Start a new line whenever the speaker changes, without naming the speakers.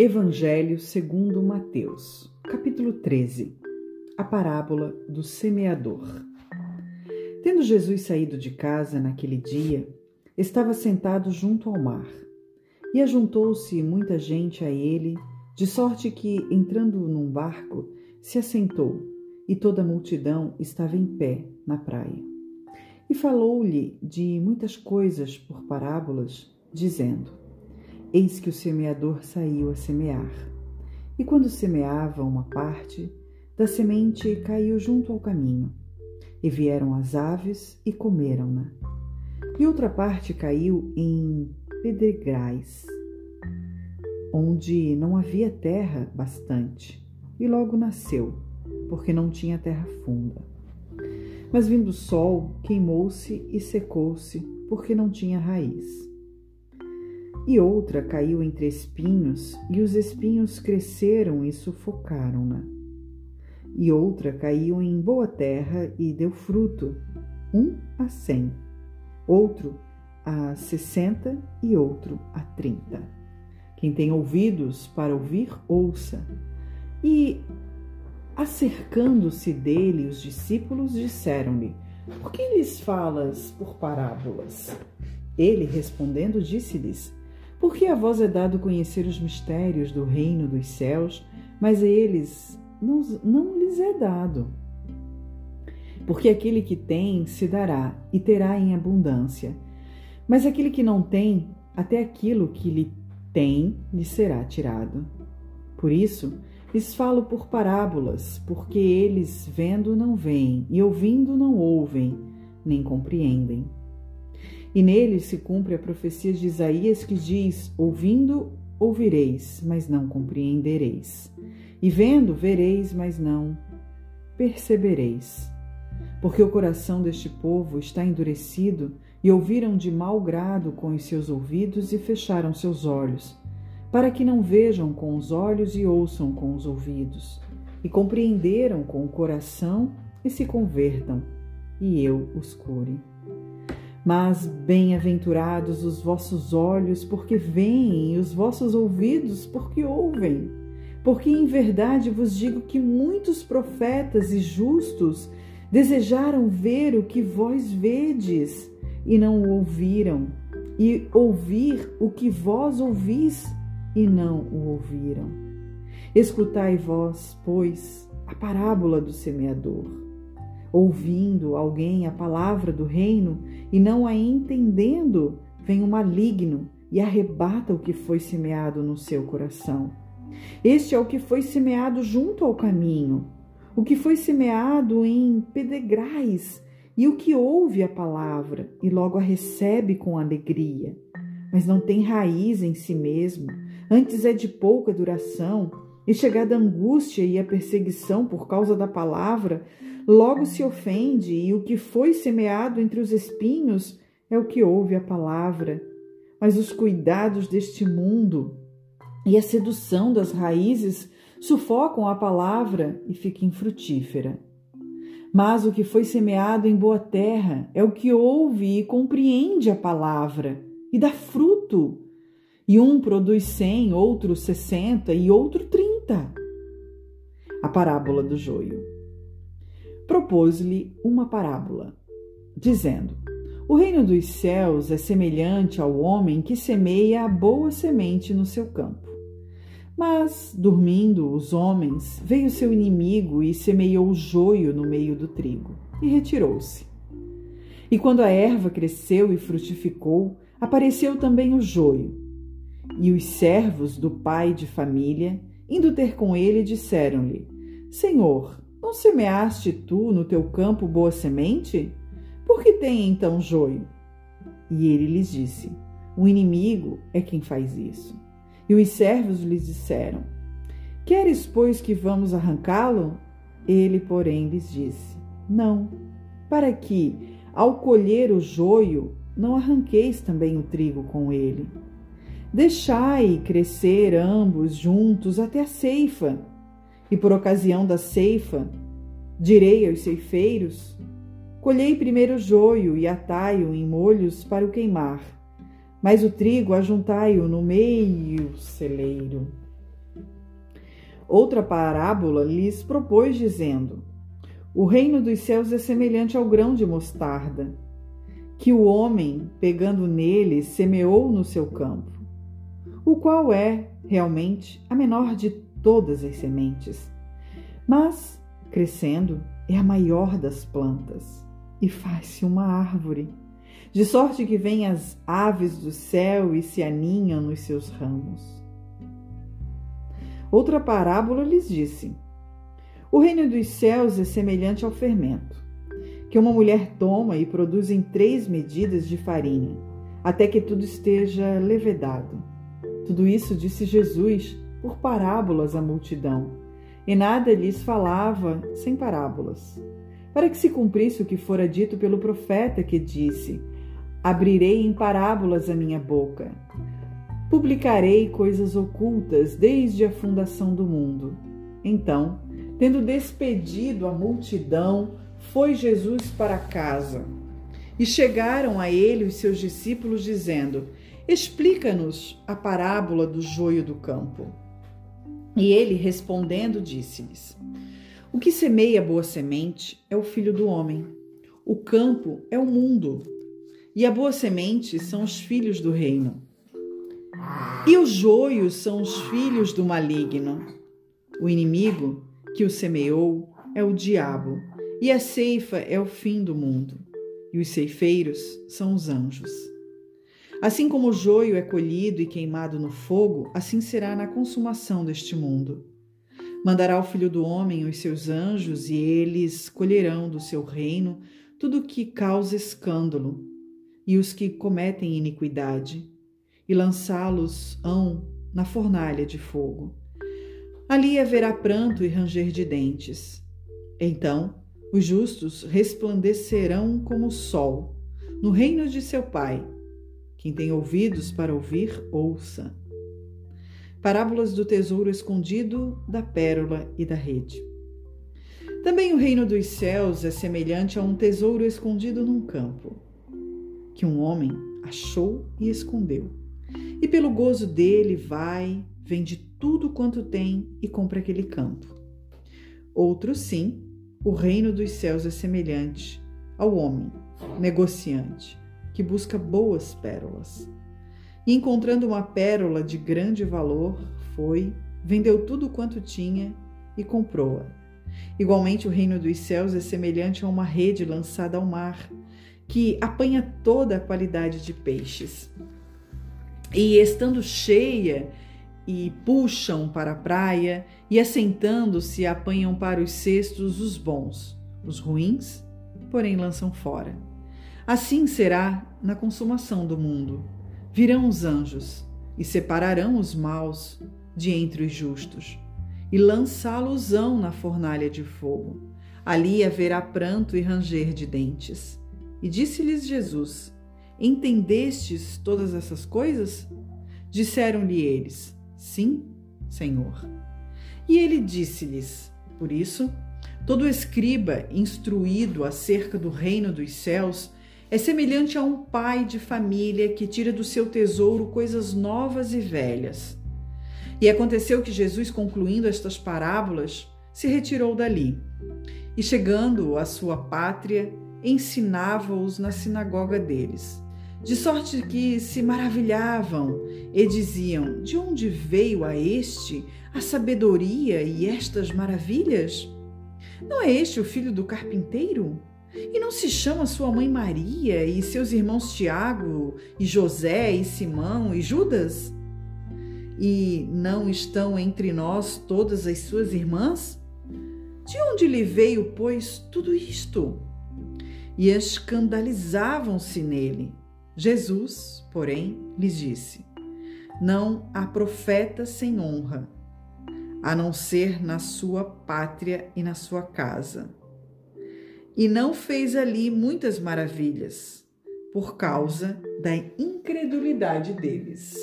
Evangelho segundo Mateus, capítulo 13. A parábola do semeador. Tendo Jesus saído de casa naquele dia, estava sentado junto ao mar. E ajuntou-se muita gente a ele, de sorte que, entrando num barco, se assentou, e toda a multidão estava em pé na praia. E falou-lhe de muitas coisas por parábolas, dizendo: Eis que o semeador saiu a semear. E quando semeava uma parte, da semente caiu junto ao caminho. E vieram as aves e comeram-na. E outra parte caiu em pedregais, onde não havia terra bastante, e logo nasceu, porque não tinha terra funda. Mas vindo o sol, queimou-se e secou-se, porque não tinha raiz e outra caiu entre espinhos, e os espinhos cresceram e sufocaram-na. E outra caiu em boa terra e deu fruto, um a cem, outro a sessenta e outro a trinta. Quem tem ouvidos para ouvir, ouça. E, acercando-se dele, os discípulos disseram-lhe: Por que lhes falas por parábolas? Ele, respondendo, disse-lhes: a vós é dado conhecer os mistérios do reino dos céus, mas a eles não, não lhes é dado. Porque aquele que tem se dará e terá em abundância, mas aquele que não tem, até aquilo que lhe tem lhe será tirado. Por isso, lhes falo por parábolas, porque eles vendo não veem e ouvindo não ouvem, nem compreendem. E nele se cumpre a profecia de Isaías que diz: Ouvindo, ouvireis, mas não compreendereis. E vendo, vereis, mas não percebereis. Porque o coração deste povo está endurecido e ouviram de mau grado com os seus ouvidos e fecharam seus olhos, para que não vejam com os olhos e ouçam com os ouvidos, e compreenderam com o coração e se convertam, e eu os cure. Mas bem-aventurados os vossos olhos, porque veem, e os vossos ouvidos, porque ouvem. Porque em verdade vos digo que muitos profetas e justos desejaram ver o que vós vedes e não o ouviram, e ouvir o que vós ouvis e não o ouviram. Escutai vós, pois, a parábola do semeador ouvindo alguém a palavra do reino e não a entendendo, vem o maligno e arrebata o que foi semeado no seu coração. Este é o que foi semeado junto ao caminho, o que foi semeado em pedregais, e o que ouve a palavra e logo a recebe com alegria, mas não tem raiz em si mesmo, antes é de pouca duração, e chegada a angústia e a perseguição por causa da palavra, logo se ofende, e o que foi semeado entre os espinhos é o que ouve a palavra. Mas os cuidados deste mundo e a sedução das raízes sufocam a palavra e fica infrutífera. Mas o que foi semeado em boa terra é o que ouve e compreende a palavra e dá fruto. E um produz cem, outro sessenta e outro trinta. A parábola do joio propôs-lhe uma parábola, dizendo: O reino dos céus é semelhante ao homem que semeia a boa semente no seu campo. Mas, dormindo os homens, veio seu inimigo e semeou o joio no meio do trigo, e retirou-se. E quando a erva cresceu e frutificou, apareceu também o joio. E os servos do pai de família, indo ter com ele, disseram-lhe: Senhor, não semeaste tu no teu campo boa semente? Por que tem então joio? E ele lhes disse: O inimigo é quem faz isso. E os servos lhes disseram: Queres, pois, que vamos arrancá-lo? Ele, porém, lhes disse: Não, para que, ao colher o joio, não arranqueis também o trigo com ele. Deixai crescer ambos juntos até a ceifa. E por ocasião da ceifa, direi aos ceifeiros: Colhei primeiro o joio e atai-o em molhos para o queimar, mas o trigo ajuntai-o no meio celeiro. Outra parábola lhes propôs, dizendo: O reino dos céus é semelhante ao grão de mostarda, que o homem, pegando nele, semeou no seu campo, o qual é, realmente, a menor de todas as sementes. Mas, crescendo, é a maior das plantas e faz-se uma árvore, de sorte que vêm as aves do céu e se aninham nos seus ramos. Outra parábola lhes disse: O reino dos céus é semelhante ao fermento, que uma mulher toma e produz em três medidas de farinha, até que tudo esteja levedado. Tudo isso disse Jesus por parábolas à multidão, e nada lhes falava sem parábolas para que se cumprisse o que fora dito pelo profeta que disse: Abrirei em parábolas a minha boca. Publicarei coisas ocultas desde a fundação do mundo. Então, tendo despedido a multidão, foi Jesus para casa. E chegaram a ele os seus discípulos, dizendo: Explica-nos a parábola do joio do campo. E ele, respondendo, disse-lhes: o que semeia boa semente é o filho do homem. O campo é o mundo. E a boa semente são os filhos do reino. E os joios são os filhos do maligno. O inimigo que o semeou é o diabo, e a ceifa é o fim do mundo. E os ceifeiros são os anjos. Assim como o joio é colhido e queimado no fogo, assim será na consumação deste mundo. Mandará o Filho do Homem os seus anjos, e eles colherão do seu reino tudo o que causa escândalo, e os que cometem iniquidade, e lançá-los-ão na fornalha de fogo. Ali haverá pranto e ranger de dentes. Então os justos resplandecerão como o sol, no reino de seu Pai. Quem tem ouvidos para ouvir, ouça. Parábolas do tesouro escondido, da pérola e da rede. Também o reino dos céus é semelhante a um tesouro escondido num campo, que um homem achou e escondeu. E pelo gozo dele vai, vende tudo quanto tem e compra aquele campo. Outro sim, o reino dos céus é semelhante ao homem, negociante, que busca boas pérolas e encontrando uma pérola de grande valor, foi, vendeu tudo quanto tinha e comprou-a. Igualmente, o reino dos céus é semelhante a uma rede lançada ao mar, que apanha toda a qualidade de peixes. E estando cheia, e puxam para a praia, e assentando-se apanham para os cestos os bons, os ruins, porém lançam fora. Assim será na consumação do mundo. Virão os anjos e separarão os maus de entre os justos e lançá-los-ão na fornalha de fogo. Ali haverá pranto e ranger de dentes. E disse-lhes Jesus: Entendestes todas essas coisas? Disseram-lhe eles: Sim, Senhor. E ele disse-lhes: Por isso, todo escriba instruído acerca do reino dos céus é semelhante a um pai de família que tira do seu tesouro coisas novas e velhas. E aconteceu que Jesus, concluindo estas parábolas, se retirou dali e, chegando à sua pátria, ensinava-os na sinagoga deles. De sorte que se maravilhavam e diziam: De onde veio a este a sabedoria e estas maravilhas? Não é este o filho do carpinteiro? E não se chama sua mãe Maria e seus irmãos Tiago e José e Simão e Judas? E não estão entre nós todas as suas irmãs? De onde lhe veio, pois, tudo isto? E escandalizavam-se nele. Jesus, porém, lhes disse: Não há profeta sem honra, a não ser na sua pátria e na sua casa e não fez ali muitas maravilhas, por causa da incredulidade deles.